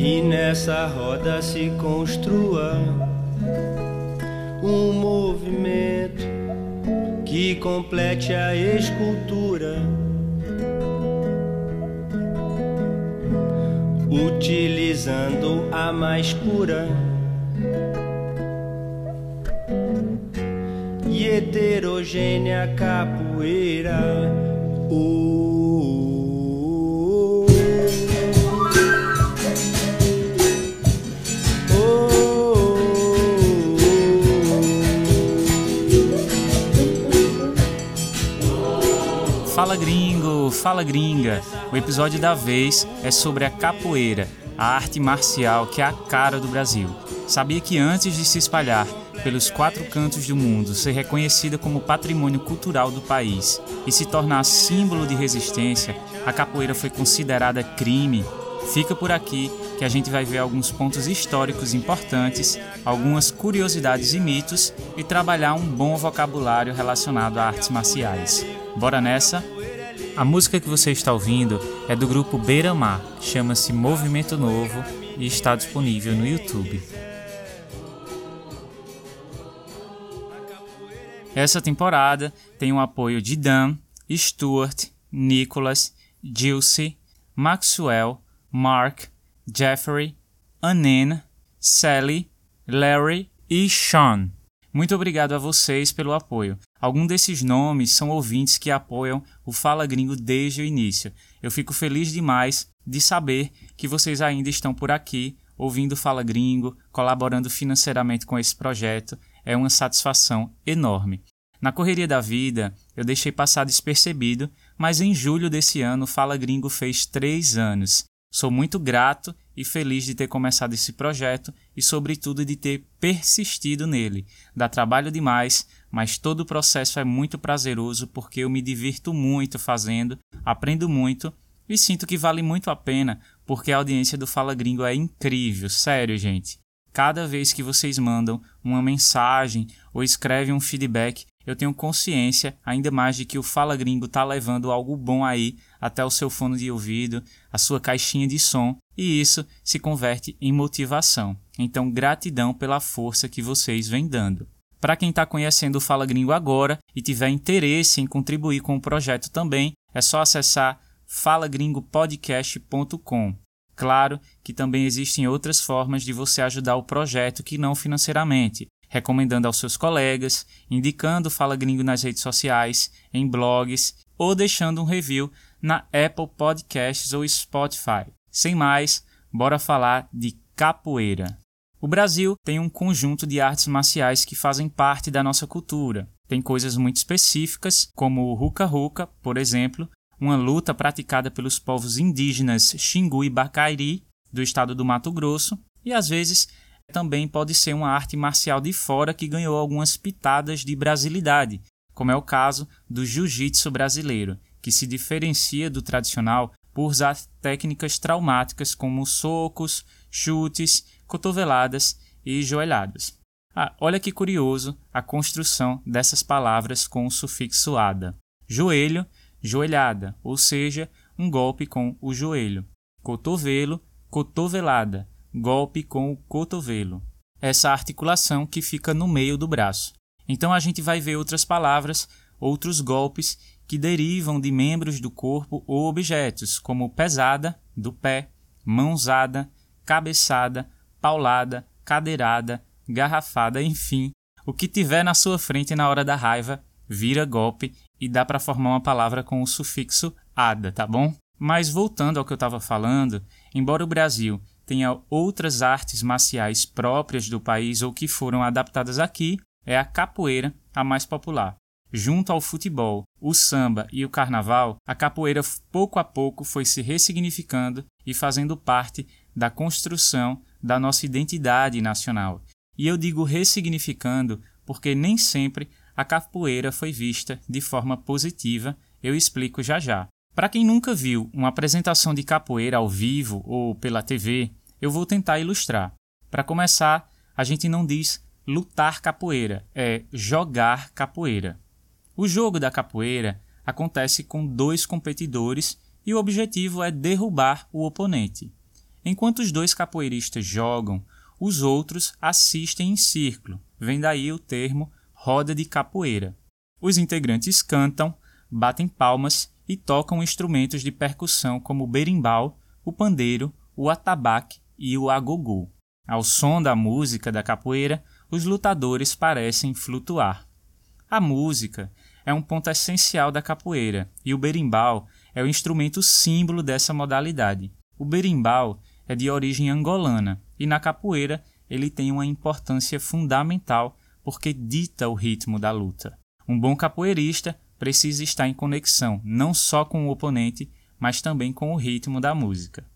que nessa roda se construa um movimento que complete a escultura. Utilizando a mais pura e heterogênea capoeira. Oh. Fala gringo, fala gringa. O episódio da vez é sobre a capoeira, a arte marcial que é a cara do Brasil. Sabia que antes de se espalhar pelos quatro cantos do mundo, ser reconhecida como patrimônio cultural do país e se tornar símbolo de resistência, a capoeira foi considerada crime? Fica por aqui que a gente vai ver alguns pontos históricos importantes, algumas curiosidades e mitos e trabalhar um bom vocabulário relacionado a artes marciais. Bora nessa? A música que você está ouvindo é do grupo Beira Mar, chama-se Movimento Novo e está disponível no YouTube. Essa temporada tem o apoio de Dan, Stuart, Nicholas, Gilce, Maxwell, Mark, Jeffrey, Anen, Sally, Larry e Sean. Muito obrigado a vocês pelo apoio. Alguns desses nomes são ouvintes que apoiam o Fala Gringo desde o início. Eu fico feliz demais de saber que vocês ainda estão por aqui, ouvindo Fala Gringo, colaborando financeiramente com esse projeto. É uma satisfação enorme. Na correria da vida, eu deixei passar despercebido, mas em julho desse ano, Fala Gringo fez três anos. Sou muito grato e feliz de ter começado esse projeto e, sobretudo, de ter persistido nele. Dá trabalho demais, mas todo o processo é muito prazeroso porque eu me divirto muito fazendo, aprendo muito e sinto que vale muito a pena porque a audiência do Fala Gringo é incrível, sério, gente. Cada vez que vocês mandam uma mensagem ou escrevem um feedback, eu tenho consciência ainda mais de que o Fala Gringo está levando algo bom aí até o seu fone de ouvido, a sua caixinha de som, e isso se converte em motivação. Então, gratidão pela força que vocês vêm dando. Para quem está conhecendo o Fala Gringo agora e tiver interesse em contribuir com o projeto também, é só acessar falagringopodcast.com. Claro que também existem outras formas de você ajudar o projeto que não financeiramente, recomendando aos seus colegas, indicando Fala Gringo nas redes sociais, em blogs ou deixando um review na Apple Podcasts ou Spotify. Sem mais, bora falar de capoeira. O Brasil tem um conjunto de artes marciais que fazem parte da nossa cultura. Tem coisas muito específicas, como o ruca-ruca, por exemplo, uma luta praticada pelos povos indígenas Xingu e Bacairi, do estado do Mato Grosso, e às vezes também pode ser uma arte marcial de fora que ganhou algumas pitadas de brasilidade, como é o caso do jiu-jitsu brasileiro, que se diferencia do tradicional por usar técnicas traumáticas como socos, chutes, cotoveladas e joelhadas. Ah, olha que curioso a construção dessas palavras com o sufixo ada. Joelho joelhada, ou seja, um golpe com o joelho. Cotovelo, cotovelada, golpe com o cotovelo. Essa articulação que fica no meio do braço. Então a gente vai ver outras palavras, outros golpes que derivam de membros do corpo ou objetos, como pesada, do pé, mãozada, cabeçada, paulada, cadeirada, garrafada, enfim, o que tiver na sua frente na hora da raiva vira golpe e dá para formar uma palavra com o sufixo ada, tá bom? Mas voltando ao que eu estava falando, embora o Brasil tenha outras artes marciais próprias do país ou que foram adaptadas aqui, é a capoeira a mais popular. Junto ao futebol, o samba e o carnaval, a capoeira pouco a pouco foi se ressignificando e fazendo parte da construção da nossa identidade nacional. E eu digo ressignificando porque nem sempre a capoeira foi vista de forma positiva, eu explico já já. Para quem nunca viu uma apresentação de capoeira ao vivo ou pela TV, eu vou tentar ilustrar. Para começar, a gente não diz lutar capoeira, é jogar capoeira. O jogo da capoeira acontece com dois competidores e o objetivo é derrubar o oponente. Enquanto os dois capoeiristas jogam, os outros assistem em círculo. Vem daí o termo roda de capoeira. Os integrantes cantam, batem palmas e tocam instrumentos de percussão como o berimbau, o pandeiro, o atabaque e o agogô. Ao som da música da capoeira, os lutadores parecem flutuar. A música é um ponto essencial da capoeira e o berimbau é o instrumento símbolo dessa modalidade. O berimbau é de origem angolana e na capoeira ele tem uma importância fundamental porque dita o ritmo da luta. Um bom capoeirista precisa estar em conexão não só com o oponente, mas também com o ritmo da música.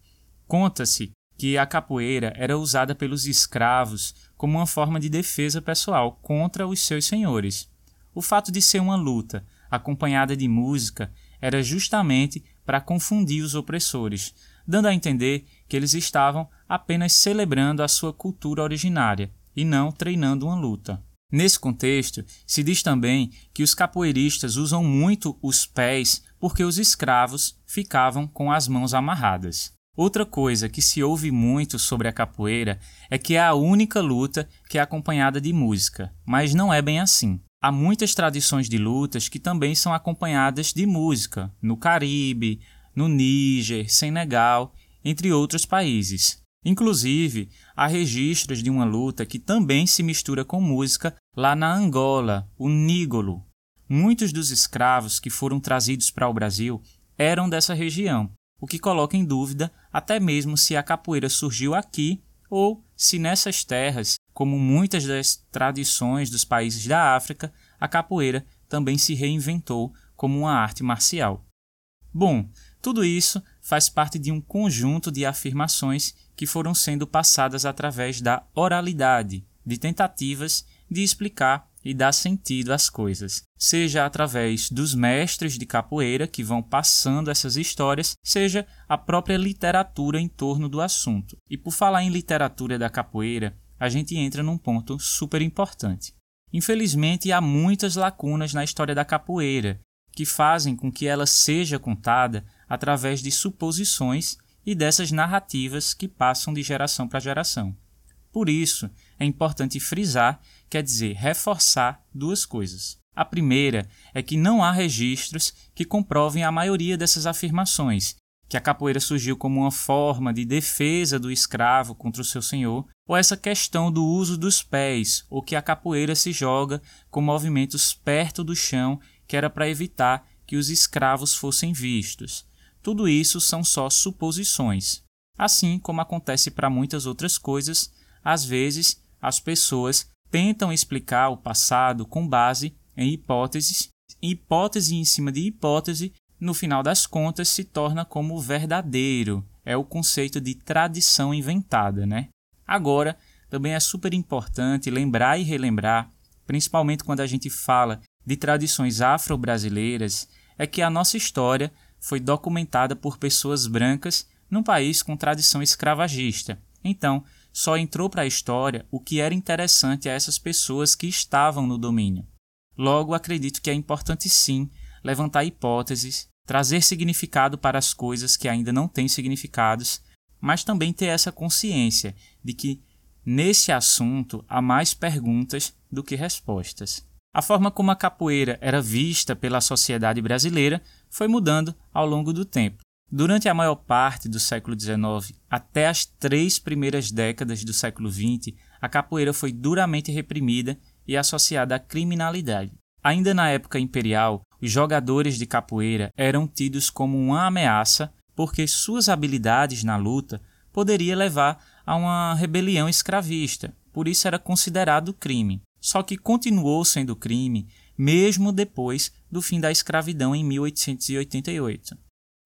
Conta-se que a capoeira era usada pelos escravos como uma forma de defesa pessoal contra os seus senhores. O fato de ser uma luta acompanhada de música era justamente para confundir os opressores, dando a entender que eles estavam apenas celebrando a sua cultura originária e não treinando uma luta. Nesse contexto, se diz também que os capoeiristas usam muito os pés porque os escravos ficavam com as mãos amarradas. Outra coisa que se ouve muito sobre a capoeira é que é a única luta que é acompanhada de música, mas não é bem assim. Há muitas tradições de lutas que também são acompanhadas de música, no Caribe, no Níger, Senegal, entre outros países. Inclusive, há registros de uma luta que também se mistura com música lá na Angola, o Nígolo. Muitos dos escravos que foram trazidos para o Brasil eram dessa região, o que coloca em dúvida até mesmo se a capoeira surgiu aqui ou se nessas terras, como muitas das tradições dos países da África, a capoeira também se reinventou como uma arte marcial. Bom, tudo isso faz parte de um conjunto de afirmações que foram sendo passadas através da oralidade, de tentativas de explicar e dar sentido às coisas, seja através dos mestres de capoeira que vão passando essas histórias, seja a própria literatura em torno do assunto. E por falar em literatura da capoeira, a gente entra num ponto super importante. Infelizmente, há muitas lacunas na história da capoeira, que fazem com que ela seja contada através de suposições e dessas narrativas que passam de geração para geração. Por isso, é importante frisar, quer dizer, reforçar duas coisas. A primeira é que não há registros que comprovem a maioria dessas afirmações, que a capoeira surgiu como uma forma de defesa do escravo contra o seu senhor, ou essa questão do uso dos pés, ou que a capoeira se joga com movimentos perto do chão, que era para evitar que os escravos fossem vistos. Tudo isso são só suposições. Assim como acontece para muitas outras coisas, às vezes as pessoas tentam explicar o passado com base em hipóteses, hipótese em cima de hipótese, no final das contas, se torna como verdadeiro. É o conceito de tradição inventada, né? Agora, também é super importante lembrar e relembrar, principalmente quando a gente fala de tradições afro-brasileiras, é que a nossa história foi documentada por pessoas brancas num país com tradição escravagista. Então, só entrou para a história o que era interessante a essas pessoas que estavam no domínio. Logo, acredito que é importante sim levantar hipóteses, trazer significado para as coisas que ainda não têm significados, mas também ter essa consciência de que nesse assunto há mais perguntas do que respostas. A forma como a capoeira era vista pela sociedade brasileira foi mudando ao longo do tempo. Durante a maior parte do século XIX até as três primeiras décadas do século XX, a capoeira foi duramente reprimida e associada à criminalidade. Ainda na época imperial, os jogadores de capoeira eram tidos como uma ameaça porque suas habilidades na luta poderia levar a uma rebelião escravista, por isso era considerado crime. Só que continuou sendo crime mesmo depois do fim da escravidão em 1888.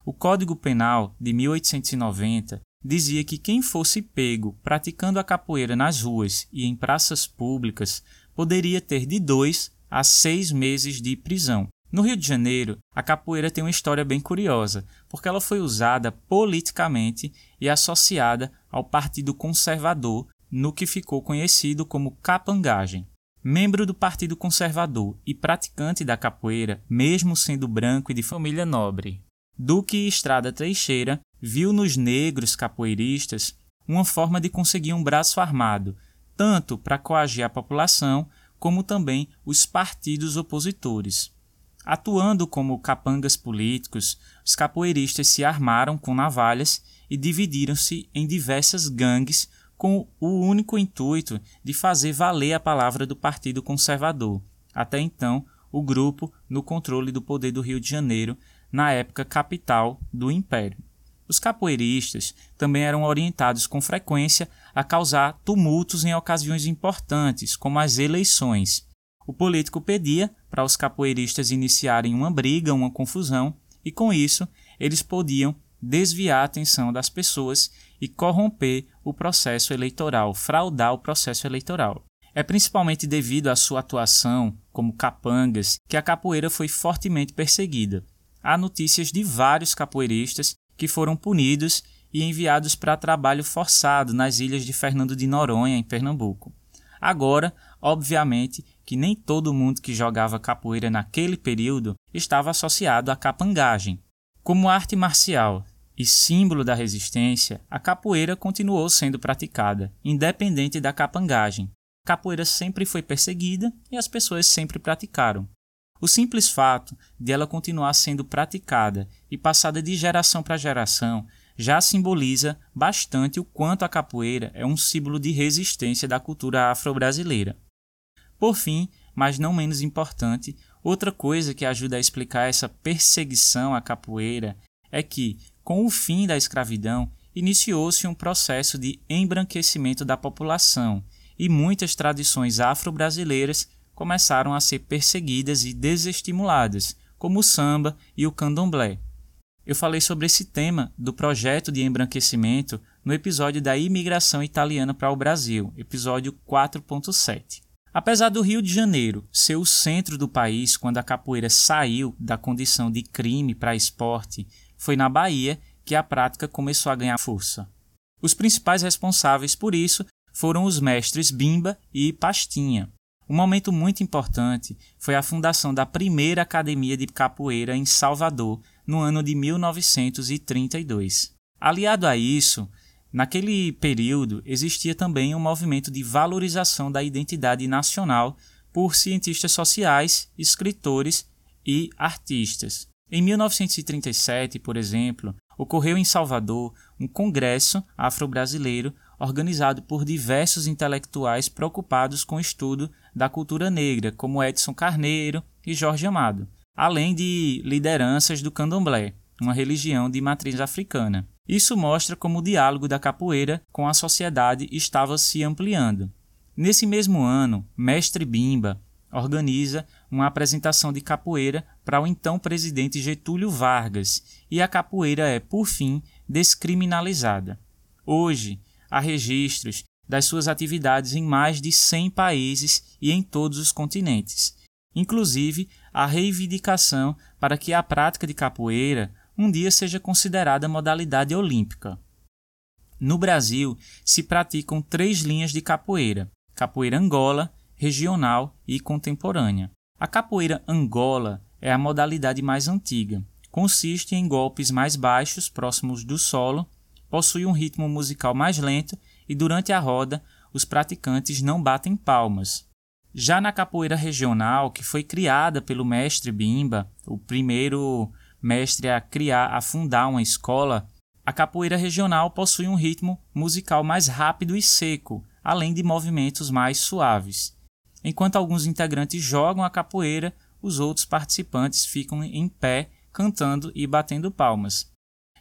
O Código Penal de 1890 dizia que quem fosse pego praticando a capoeira nas ruas e em praças públicas poderia ter de dois a seis meses de prisão. No Rio de Janeiro, a capoeira tem uma história bem curiosa, porque ela foi usada politicamente e associada ao Partido Conservador no que ficou conhecido como capangagem. Membro do Partido Conservador e praticante da capoeira, mesmo sendo branco e de família nobre, Duque Estrada Teixeira viu nos negros capoeiristas uma forma de conseguir um braço armado, tanto para coagir a população como também os partidos opositores. Atuando como capangas políticos, os capoeiristas se armaram com navalhas e dividiram-se em diversas gangues com o único intuito de fazer valer a palavra do Partido Conservador, até então o grupo no controle do poder do Rio de Janeiro, na época capital do Império. Os capoeiristas também eram orientados com frequência a causar tumultos em ocasiões importantes, como as eleições. O político pedia para os capoeiristas iniciarem uma briga, uma confusão, e com isso eles podiam desviar a atenção das pessoas e corromper o processo eleitoral, fraudar o processo eleitoral. É principalmente devido à sua atuação como capangas que a capoeira foi fortemente perseguida. Há notícias de vários capoeiristas que foram punidos e enviados para trabalho forçado nas ilhas de Fernando de Noronha, em Pernambuco. Agora, obviamente, que nem todo mundo que jogava capoeira naquele período estava associado à capangagem. Como arte marcial e símbolo da resistência, a capoeira continuou sendo praticada, independente da capangagem. Capoeira sempre foi perseguida e as pessoas sempre praticaram. O simples fato de ela continuar sendo praticada e passada de geração para geração já simboliza bastante o quanto a capoeira é um símbolo de resistência da cultura afro-brasileira. Por fim, mas não menos importante, outra coisa que ajuda a explicar essa perseguição à capoeira é que, com o fim da escravidão, iniciou-se um processo de embranquecimento da população e muitas tradições afro-brasileiras começaram a ser perseguidas e desestimuladas, como o samba e o candomblé. Eu falei sobre esse tema do projeto de embranquecimento no episódio da imigração italiana para o Brasil, episódio 4.7. Apesar do Rio de Janeiro ser o centro do país quando a capoeira saiu da condição de crime para esporte, foi na Bahia que a prática começou a ganhar força. Os principais responsáveis por isso foram os mestres Bimba e Pastinha, um momento muito importante foi a fundação da primeira academia de capoeira em Salvador no ano de 1932. Aliado a isso, naquele período existia também um movimento de valorização da identidade nacional por cientistas sociais, escritores e artistas. Em 1937, por exemplo, ocorreu em Salvador um congresso afro-brasileiro organizado por diversos intelectuais preocupados com o estudo da cultura negra, como Edson Carneiro e Jorge Amado, além de lideranças do candomblé, uma religião de matriz africana. Isso mostra como o diálogo da capoeira com a sociedade estava se ampliando. Nesse mesmo ano, Mestre Bimba organiza uma apresentação de capoeira para o então presidente Getúlio Vargas e a capoeira é, por fim, descriminalizada. Hoje, há registros das suas atividades em mais de 100 países e em todos os continentes, inclusive a reivindicação para que a prática de capoeira um dia seja considerada modalidade olímpica. No Brasil, se praticam três linhas de capoeira: capoeira Angola, regional e contemporânea. A capoeira Angola é a modalidade mais antiga. Consiste em golpes mais baixos, próximos do solo, possui um ritmo musical mais lento e durante a roda os praticantes não batem palmas. Já na capoeira regional, que foi criada pelo mestre Bimba, o primeiro mestre a criar, a fundar uma escola, a capoeira regional possui um ritmo musical mais rápido e seco, além de movimentos mais suaves. Enquanto alguns integrantes jogam a capoeira, os outros participantes ficam em pé, cantando e batendo palmas.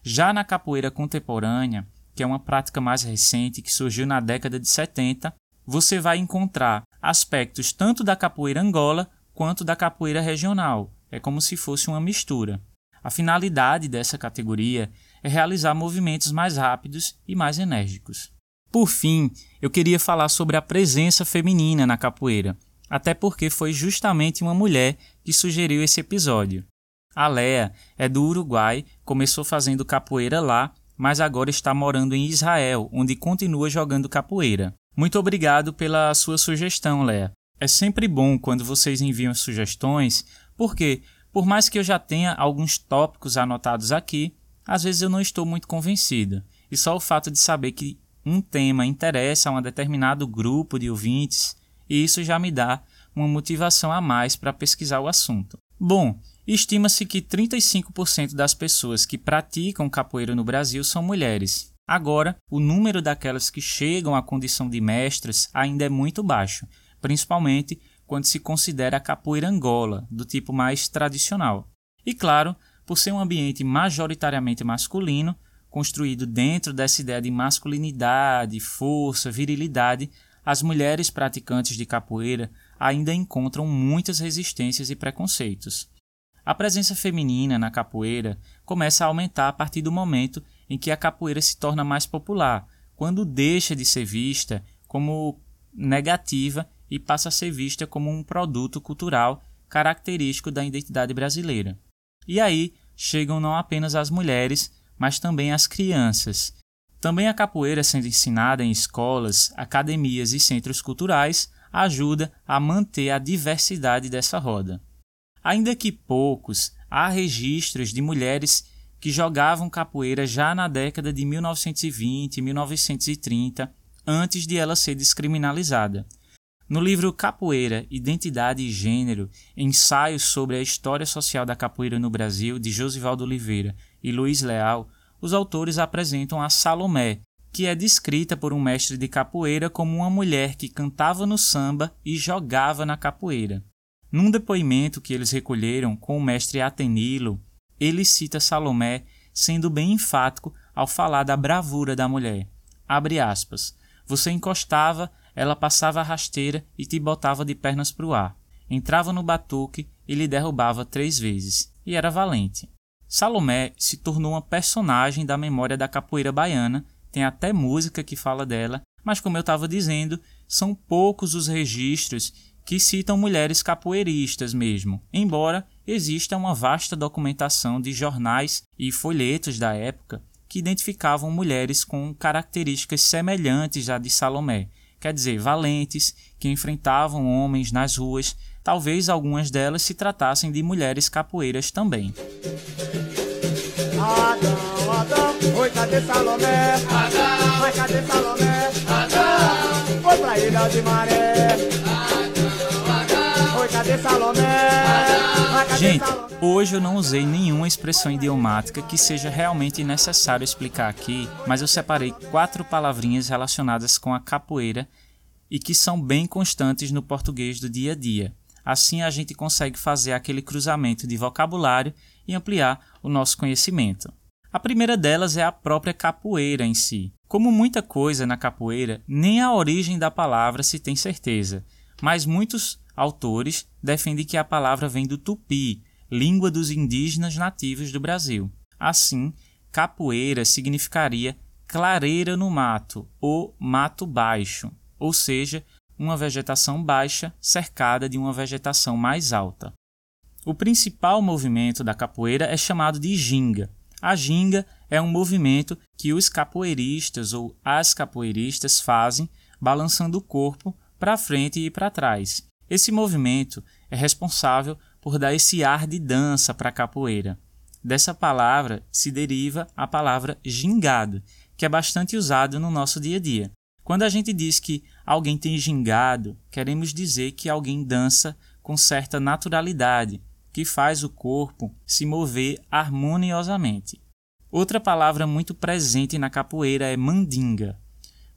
Já na capoeira contemporânea, que é uma prática mais recente que surgiu na década de 70, você vai encontrar aspectos tanto da capoeira Angola quanto da capoeira regional. É como se fosse uma mistura. A finalidade dessa categoria é realizar movimentos mais rápidos e mais enérgicos. Por fim, eu queria falar sobre a presença feminina na capoeira, até porque foi justamente uma mulher que sugeriu esse episódio. A Lea é do Uruguai, começou fazendo capoeira lá mas agora está morando em Israel, onde continua jogando capoeira. Muito obrigado pela sua sugestão, Léa. É sempre bom quando vocês enviam sugestões, porque, por mais que eu já tenha alguns tópicos anotados aqui, às vezes eu não estou muito convencido, e só o fato de saber que um tema interessa a um determinado grupo de ouvintes, isso já me dá uma motivação a mais para pesquisar o assunto. Bom, estima-se que 35% das pessoas que praticam capoeira no Brasil são mulheres. Agora, o número daquelas que chegam à condição de mestras ainda é muito baixo, principalmente quando se considera a capoeira angola, do tipo mais tradicional. E claro, por ser um ambiente majoritariamente masculino, construído dentro dessa ideia de masculinidade, força, virilidade, as mulheres praticantes de capoeira ainda encontram muitas resistências e preconceitos. A presença feminina na capoeira começa a aumentar a partir do momento em que a capoeira se torna mais popular, quando deixa de ser vista como negativa e passa a ser vista como um produto cultural característico da identidade brasileira. E aí chegam não apenas as mulheres, mas também as crianças. Também a capoeira sendo ensinada em escolas, academias e centros culturais ajuda a manter a diversidade dessa roda. Ainda que poucos, há registros de mulheres que jogavam capoeira já na década de 1920 e 1930, antes de ela ser descriminalizada. No livro Capoeira, Identidade e Gênero, ensaios sobre a história social da capoeira no Brasil, de Josivaldo Oliveira e Luiz Leal, os autores apresentam a Salomé, que é descrita por um mestre de capoeira como uma mulher que cantava no samba e jogava na capoeira. Num depoimento que eles recolheram com o mestre Atenilo, ele cita Salomé sendo bem enfático ao falar da bravura da mulher. Abre aspas. Você encostava ela passava a rasteira e te botava de pernas para o ar. Entrava no batuque e lhe derrubava três vezes. E era valente. Salomé se tornou uma personagem da memória da capoeira baiana, tem até música que fala dela, mas como eu estava dizendo, são poucos os registros que citam mulheres capoeiristas mesmo, embora exista uma vasta documentação de jornais e folhetos da época que identificavam mulheres com características semelhantes à de Salomé, quer dizer, valentes, que enfrentavam homens nas ruas, talvez algumas delas se tratassem de mulheres capoeiras também. Adão, Adão, oi, cadê Salomé? Adão, cadê Salomé? Adão, foi pra ilha de maré. Gente, hoje eu não usei nenhuma expressão idiomática que seja realmente necessário explicar aqui, mas eu separei quatro palavrinhas relacionadas com a capoeira e que são bem constantes no português do dia a dia. Assim a gente consegue fazer aquele cruzamento de vocabulário e ampliar o nosso conhecimento. A primeira delas é a própria capoeira em si. Como muita coisa na capoeira, nem a origem da palavra se tem certeza, mas muitos autores defendem que a palavra vem do tupi, língua dos indígenas nativos do Brasil. Assim, capoeira significaria clareira no mato ou mato baixo, ou seja, uma vegetação baixa cercada de uma vegetação mais alta. O principal movimento da capoeira é chamado de ginga. A ginga é um movimento que os capoeiristas ou as capoeiristas fazem balançando o corpo para frente e para trás. Esse movimento é responsável por dar esse ar de dança para a capoeira. Dessa palavra se deriva a palavra gingado, que é bastante usado no nosso dia a dia. Quando a gente diz que alguém tem gingado, queremos dizer que alguém dança com certa naturalidade, que faz o corpo se mover harmoniosamente. Outra palavra muito presente na capoeira é mandinga.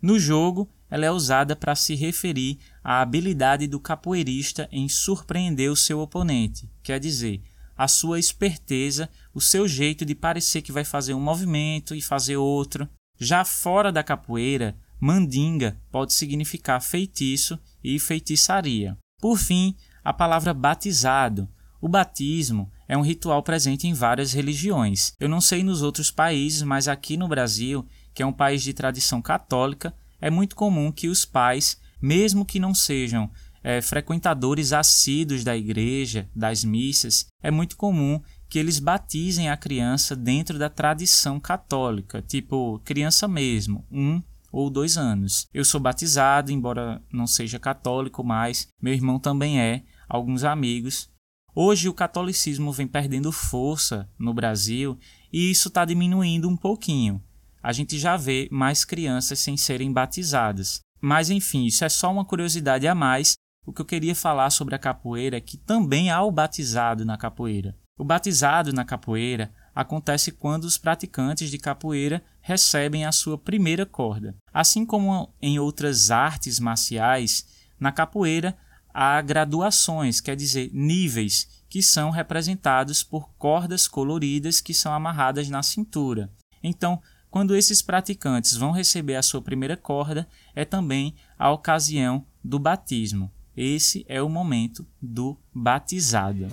No jogo, ela é usada para se referir à habilidade do capoeirista em surpreender o seu oponente, quer dizer, a sua esperteza, o seu jeito de parecer que vai fazer um movimento e fazer outro. Já fora da capoeira, Mandinga pode significar feitiço e feitiçaria. Por fim, a palavra batizado. O batismo é um ritual presente em várias religiões. Eu não sei nos outros países, mas aqui no Brasil, que é um país de tradição católica, é muito comum que os pais, mesmo que não sejam é, frequentadores assíduos da igreja, das missas, é muito comum que eles batizem a criança dentro da tradição católica, tipo criança mesmo, um ou dois anos. Eu sou batizado, embora não seja católico, mas meu irmão também é, alguns amigos. Hoje o catolicismo vem perdendo força no Brasil e isso está diminuindo um pouquinho. A gente já vê mais crianças sem serem batizadas. Mas enfim, isso é só uma curiosidade a mais. O que eu queria falar sobre a capoeira é que também há o batizado na capoeira. O batizado na capoeira acontece quando os praticantes de capoeira recebem a sua primeira corda. Assim como em outras artes marciais, na capoeira há graduações, quer dizer, níveis, que são representados por cordas coloridas que são amarradas na cintura. Então, quando esses praticantes vão receber a sua primeira corda, é também a ocasião do batismo. Esse é o momento do batizado.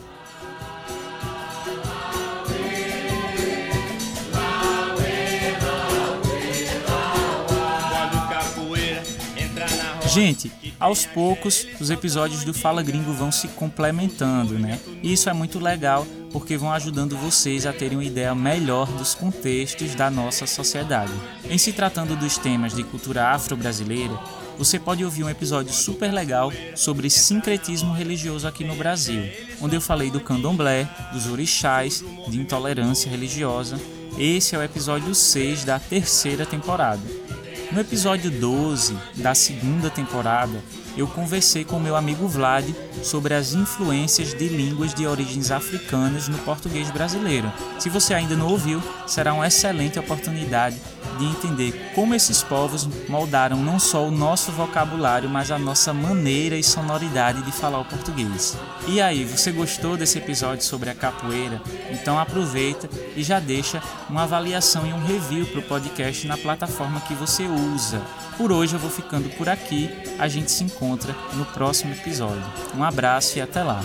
Gente, aos poucos os episódios do Fala Gringo vão se complementando, né? E isso é muito legal porque vão ajudando vocês a terem uma ideia melhor dos contextos da nossa sociedade. Em se tratando dos temas de cultura afro-brasileira, você pode ouvir um episódio super legal sobre sincretismo religioso aqui no Brasil, onde eu falei do candomblé, dos orixás, de intolerância religiosa. Esse é o episódio 6 da terceira temporada. No episódio 12 da segunda temporada, eu conversei com meu amigo Vlad sobre as influências de línguas de origens africanas no português brasileiro. Se você ainda não ouviu, será uma excelente oportunidade de entender como esses povos moldaram não só o nosso vocabulário, mas a nossa maneira e sonoridade de falar o português. E aí, você gostou desse episódio sobre a capoeira? Então aproveita e já deixa uma avaliação e um review para o podcast na plataforma que você usa. Por hoje eu vou ficando por aqui, a gente se encontra no próximo episódio. Um abraço e até lá.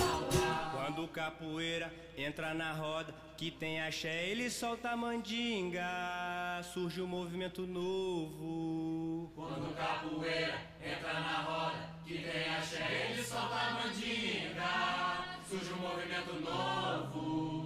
Que tem axé, ele solta a mandinga, surge um movimento novo. Quando capoeira entra na roda, que tem axé, ele solta a mandinga, surge um movimento novo.